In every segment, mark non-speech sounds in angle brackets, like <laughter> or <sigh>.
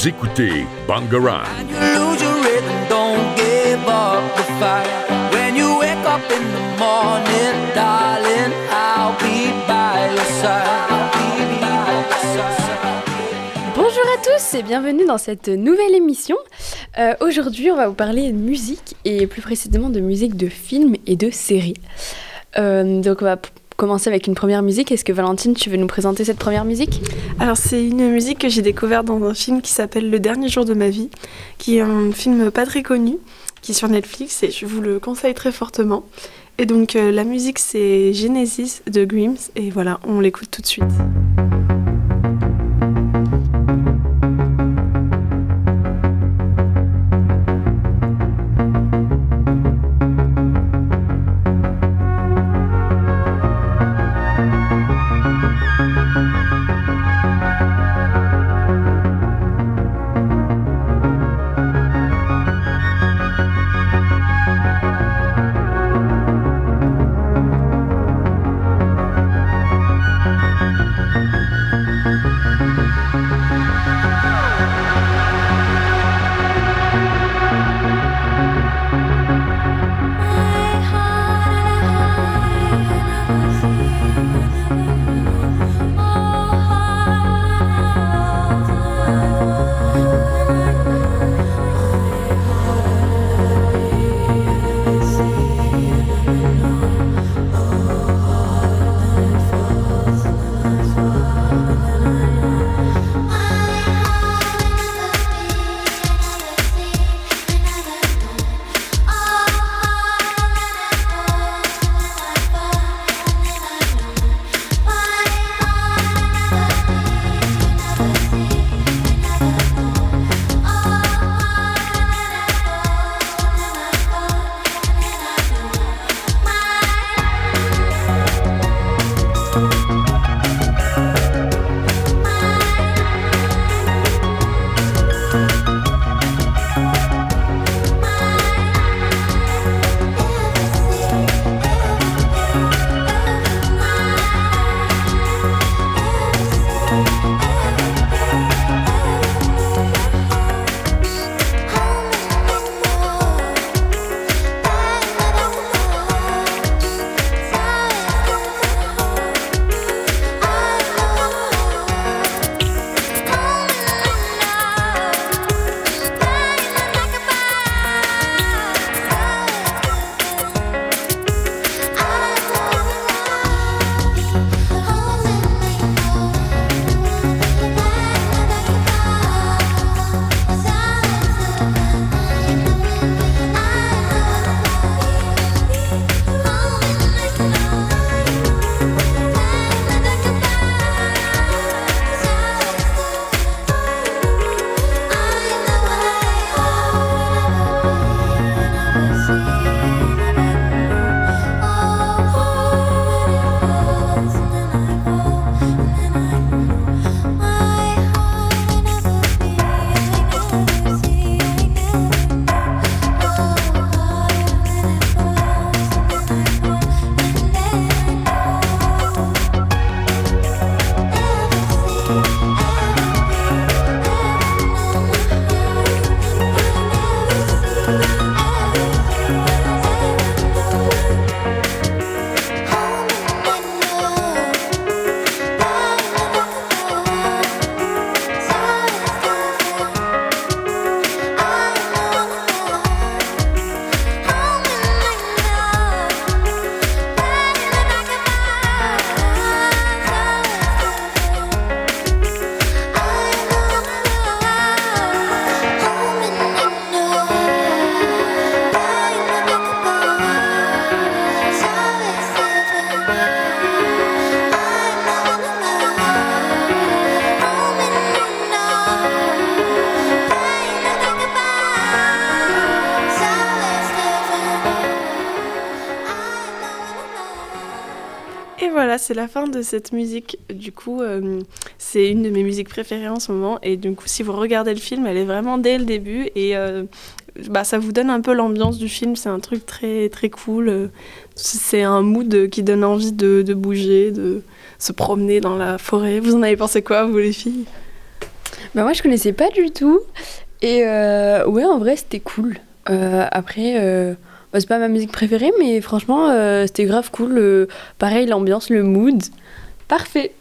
Vous écoutez Bangarang. And you lose your rhythm, don't give up the fight. When you wake up in the morning, darling, I'll be by your side. I'll be by your side. Bonjour à tous et bienvenue dans cette nouvelle émission. Euh, Aujourd'hui, on va vous parler de musique et plus précisément de musique de films et de séries. Euh, donc, on va commencer avec une première musique. Est-ce que Valentine, tu veux nous présenter cette première musique? Alors c'est une musique que j'ai découverte dans un film qui s'appelle Le dernier jour de ma vie, qui est un film pas très connu, qui est sur Netflix et je vous le conseille très fortement. Et donc euh, la musique c'est Genesis de Grims et voilà, on l'écoute tout de suite. C'est la fin de cette musique. Du coup, euh, c'est une de mes musiques préférées en ce moment. Et du coup, si vous regardez le film, elle est vraiment dès le début. Et euh, bah, ça vous donne un peu l'ambiance du film. C'est un truc très, très cool. C'est un mood qui donne envie de, bouger, de se promener dans la forêt. Vous en avez pensé quoi, vous, les filles? Bah moi je connaissais pas du tout. Et euh, ouais, en vrai c'était cool. Après, bah, c'est pas ma musique préférée, mais franchement euh, c'était grave cool. Euh, pareil, l'ambiance, le mood. Parfait.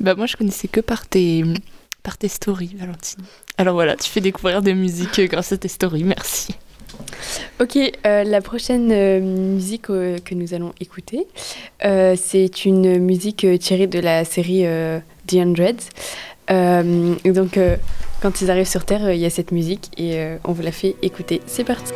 Bah moi je connaissais que par tes, par tes stories, Valentine. Alors voilà, tu fais découvrir des musiques euh, grâce à tes stories, merci. Ok, euh, la prochaine euh, musique euh, que nous allons écouter, c'est une musique tirée de la série The Hundreds. Et donc, quand ils arrivent sur Terre, il y a cette musique et on vous la fait écouter. C'est parti.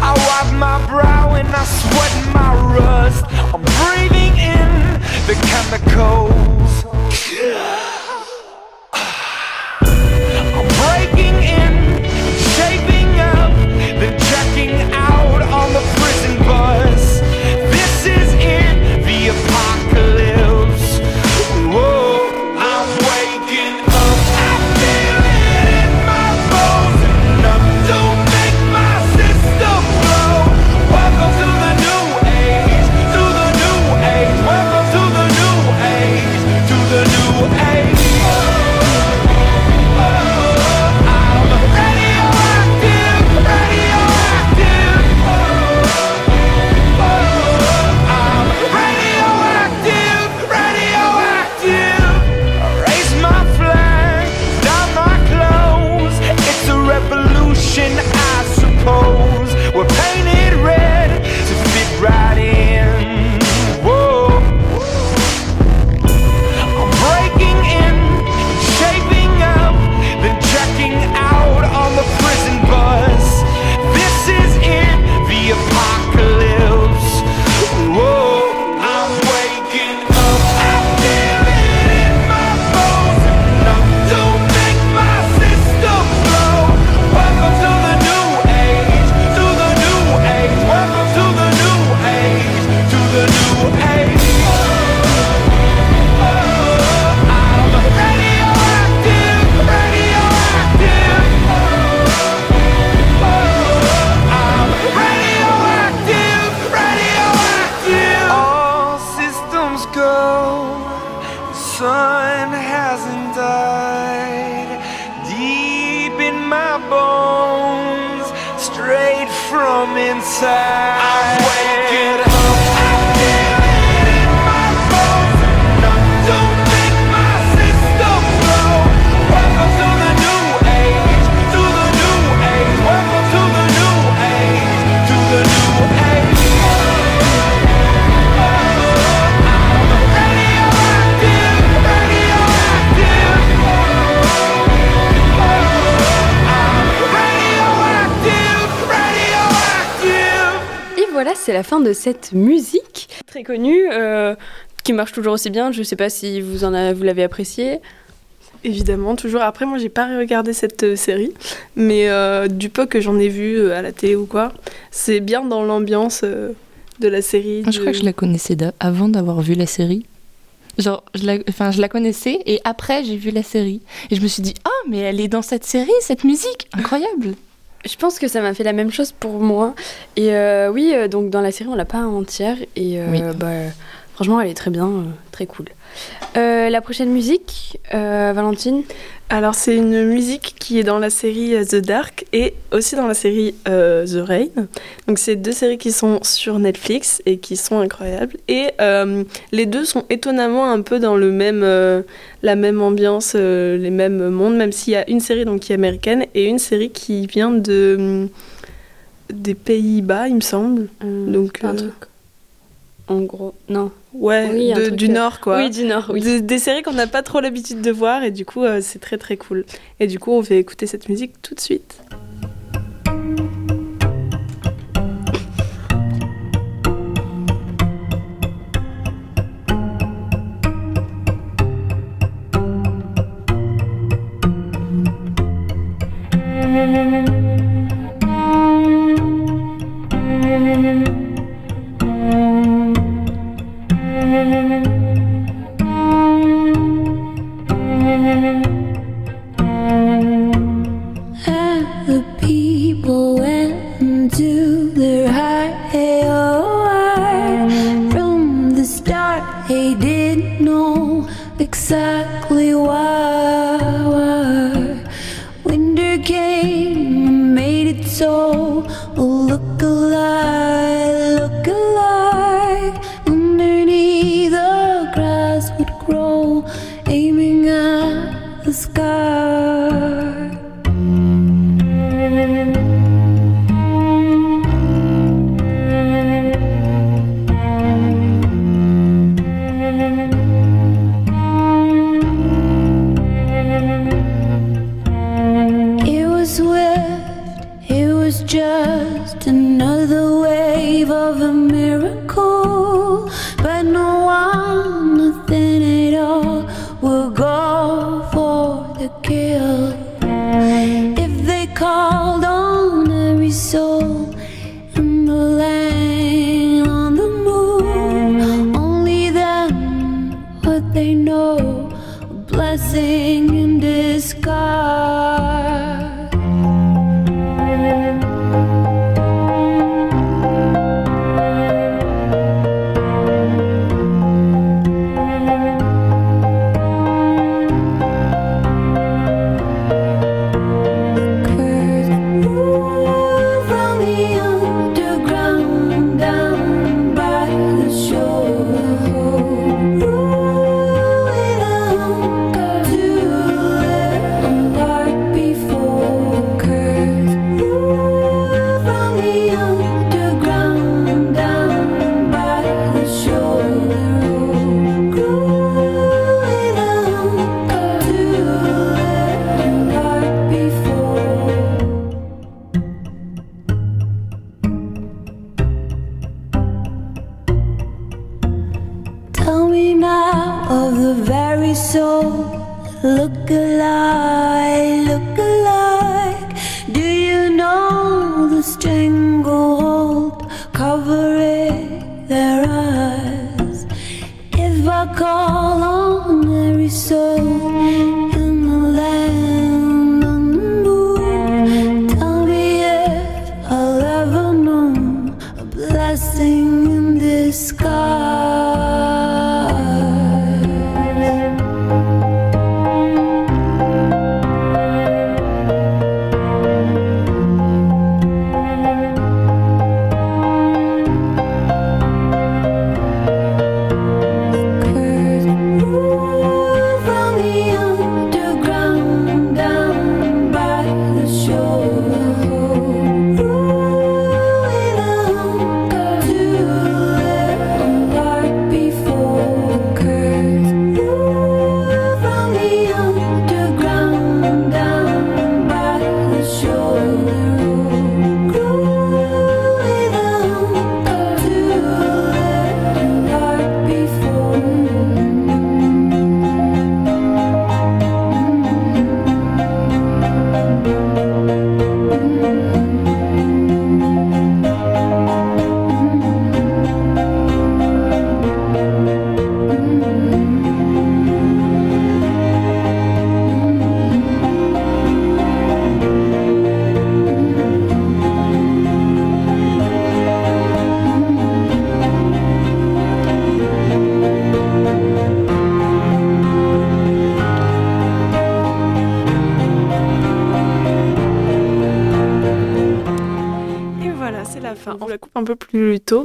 I wipe my brow and I sweat my rust. I'm breathing in the chemicals. Inside. C'est la fin de cette musique très connue euh, qui marche toujours aussi bien. Je sais pas si vous en avez, vous l'avez appréciée. Évidemment, toujours. Après, moi, j'ai pas regardé cette euh, série, mais euh, du peu que j'en ai vu à la télé ou quoi, c'est bien dans l'ambiance euh, de la série. Je crois que je la connaissais avant d'avoir vu la série. Genre, je la, enfin, je la connaissais et après j'ai vu la série. Et je me suis dit, ah, mais elle est dans cette série, cette musique, incroyable. Je pense que ça m'a fait la même chose pour moi. Et euh, oui, euh, donc dans la série, on l'a pas en entière. Et euh, Oui. bah, franchement, elle est très bien, très cool. Euh, la prochaine musique, euh, Valentine Alors, c'est une musique qui est dans la série euh, The Dark et aussi dans la série euh, The Rain. Donc, c'est deux séries qui sont sur Netflix et qui sont incroyables. Et les deux sont étonnamment un peu dans le même, la même ambiance, les mêmes mondes, même s'il y a une série donc, qui est américaine et une série qui vient de, des Pays-Bas, il me semble. Donc, un truc. En gros, non. Ouais, Oui, de- du euh, Nord, quoi. Oui, du Nord, oui. Des, des séries qu'on n'a pas trop l'habitude de voir et du coup euh, c'est très très cool. Et du coup on va écouter cette musique tout de suite. he didn't know exactly why.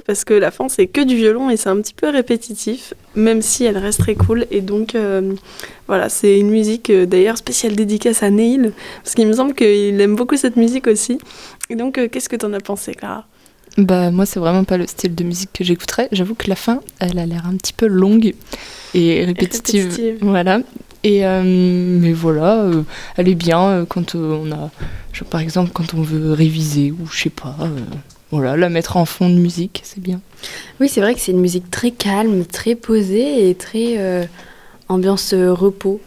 Parce que la fin c'est que du violon et c'est un petit peu répétitif, même si elle reste très cool. Et donc euh, voilà, c'est une musique euh, d'ailleurs spéciale dédicace à Neil parce qu'il me semble qu'il aime beaucoup cette musique aussi. Et donc euh, qu'est-ce que t'en as pensé, Clara? Bah moi c'est vraiment pas le style de musique que j'écouterais. J'avoue que la fin, elle a l'air un petit peu longue et répétitive. répétitive. Voilà. Et euh, mais voilà, euh, elle est bien euh, quand on a, par exemple quand on veut réviser ou je sais pas. Voilà, la mettre en fond de musique, c'est bien. Oui, c'est vrai que c'est une musique très calme, très posée et très euh, ambiance euh, repos.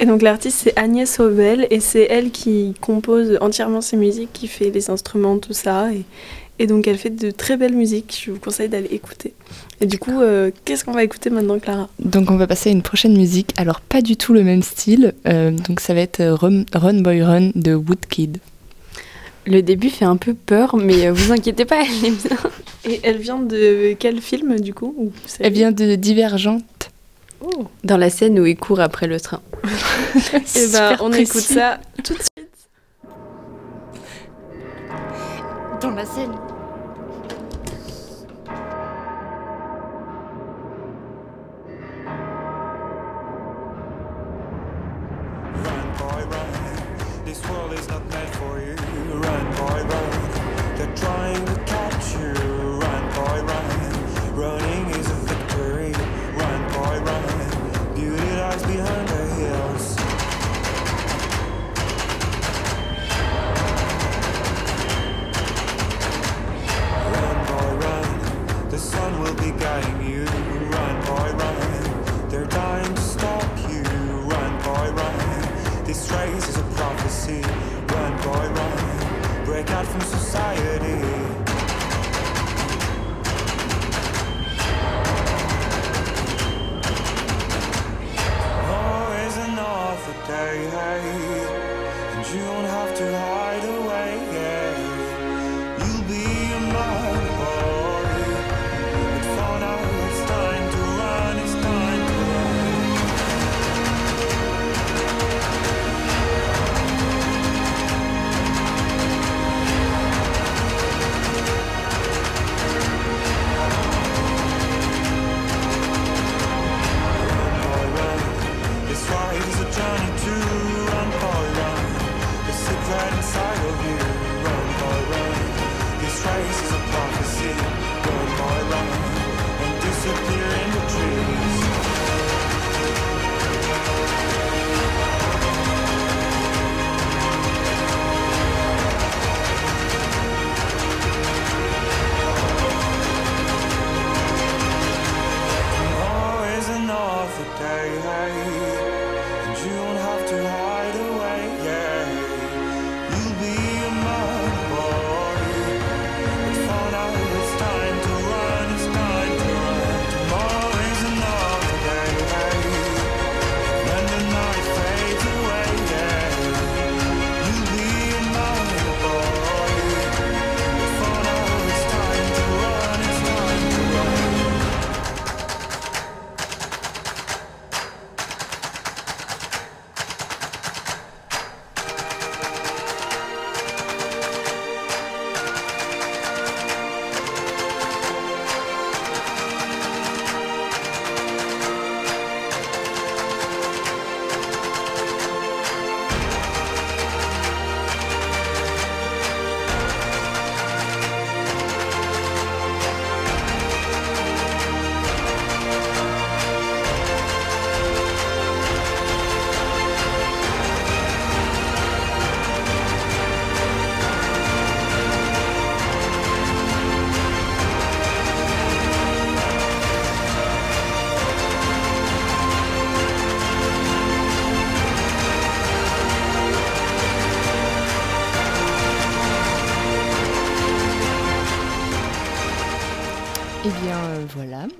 Et donc l'artiste c'est Agnès Auvel et c'est elle qui compose entièrement ses musiques, qui fait les instruments, tout ça. Et, et donc elle fait de très belles musiques, je vous conseille d'aller écouter. Et du coup, euh, qu'est-ce qu'on va écouter maintenant Clara? Donc on va passer à une prochaine musique. Alors pas du tout le même style. euh, donc ça va être euh, Run, Run Boy Run de Woodkid. Le début fait un peu peur, mais euh, vous inquiétez pas, <laughs> elle est bien. Et elle vient de quel film du coup Elle vient de Divergente. Dans la scène où il court après le train. <laughs> Et ben, Super on précis. écoute ça tout de suite. Dans la scène.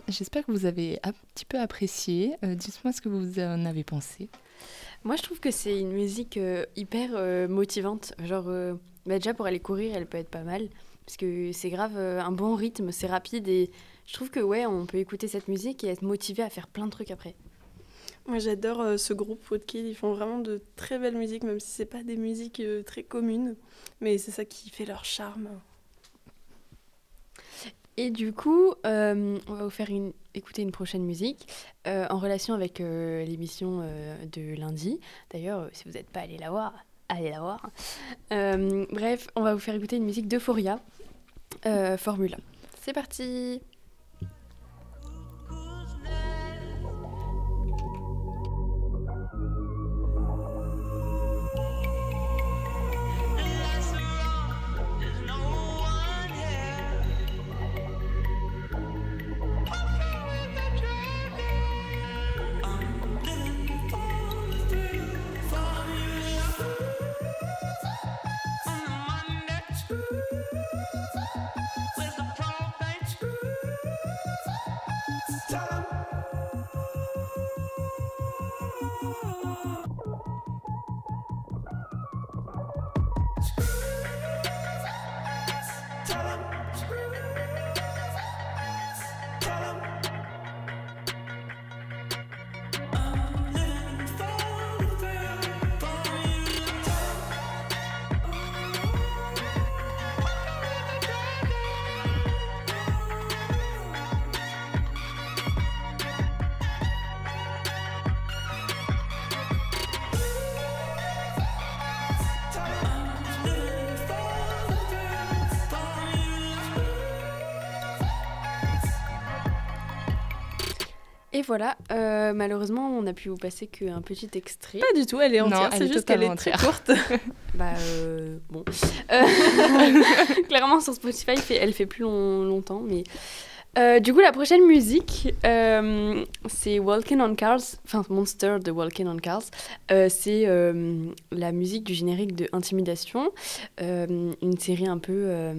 J'espère que vous avez un petit peu apprécié. Euh, Dites-moi ce que vous en avez pensé. Moi, je trouve que c'est une musique euh, hyper euh, motivante. Genre, euh, bah, déjà pour aller courir, elle peut être pas mal. Parce que c'est grave euh, un bon rythme, c'est rapide. Et je trouve que, ouais, on peut écouter cette musique et être motivé à faire plein de trucs après. Moi, j'adore euh, ce groupe Woodkid. Ils font vraiment de très belles musiques, même si c'est pas des musiques euh, très communes. Mais c'est ça qui fait leur charme. Et du coup, euh, on va vous faire écouter une prochaine musique euh, en relation avec euh, l'émission de lundi. D'ailleurs, si vous n'êtes pas allé la voir, allez la voir. Bref, on va vous faire écouter une musique d'Euphoria, Formula. C'est parti Et voilà, euh, malheureusement, on n'a pu vous passer qu'un petit extrait. Pas du tout, elle est entière, c'est est juste qu'elle est très courte. <laughs> <laughs> Bah, euh, bon. Euh, <laughs> clairement, sur Spotify, elle fait, elle fait plus long- longtemps, mais. Du coup, la prochaine musique, c'est Walking on Cars, enfin Monster de Walking on Cars. C'est la musique du générique de Intimidation, une série un peu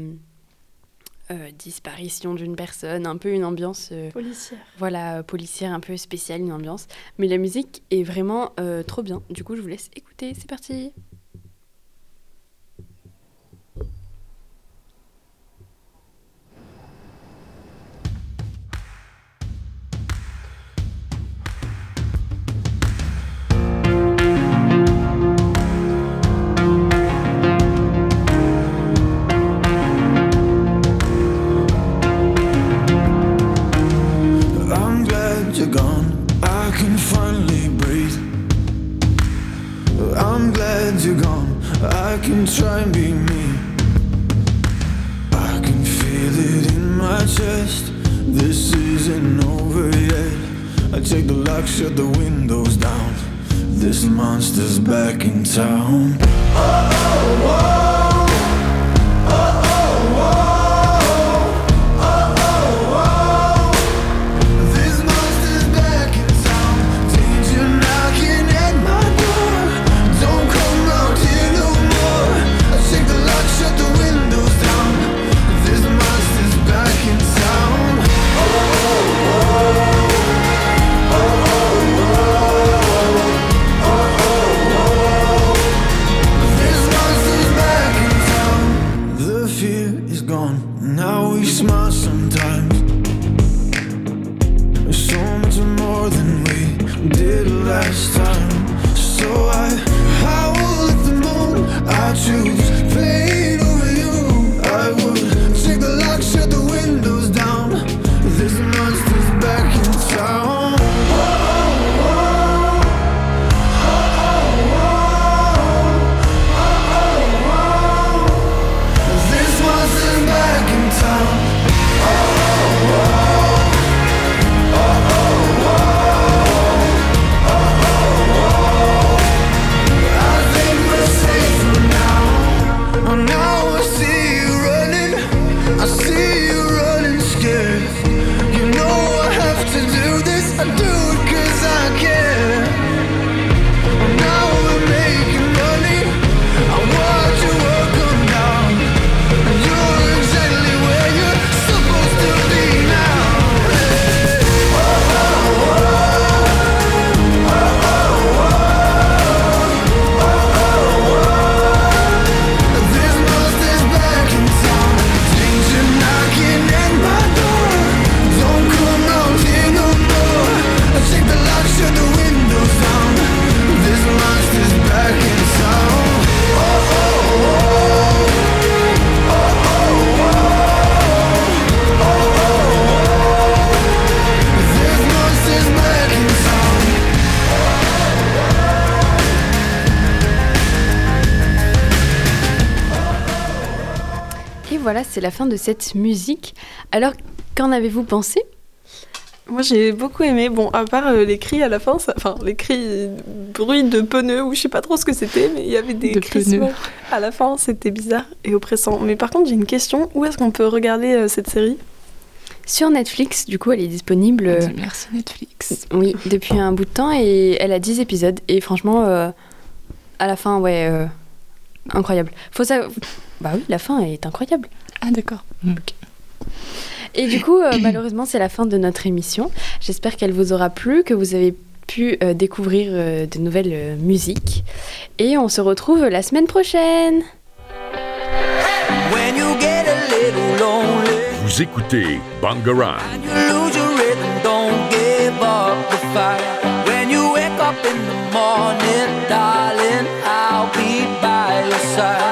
euh, disparition d'une personne, un peu une ambiance euh, Policière. voilà, euh, policière un peu spéciale, une ambiance. Mais la musique est vraiment trop bien. Du coup, je vous laisse écouter. C'est parti. C'est la fin de cette musique. Alors, qu'en avez-vous pensé? Moi j'ai beaucoup aimé, bon à part euh, les cris à la fin, ça- enfin les cris, bruit de pneus ou je sais pas trop ce que c'était, mais il y avait des De crissements pneus. à la fin, c'était bizarre et oppressant. Mais par contre j'ai une question, où est-ce qu'on peut regarder euh, cette série? Sur Netflix, du coup, elle est disponible. On euh, merci Netflix. Oui, depuis un bout de temps et elle a 10 épisodes. Et franchement, euh, à la fin, ouais, euh, incroyable. Faut ça. Bah oui, la fin est incroyable. Ah d'accord. Et du coup, euh, malheureusement, c'est la fin de notre émission. J'espère qu'elle vous aura plu, que vous avez pu euh, découvrir euh, de nouvelles euh, musiques. Et on se retrouve la semaine prochaine. When you get a little lonely Vous écoutez Bangarang. side.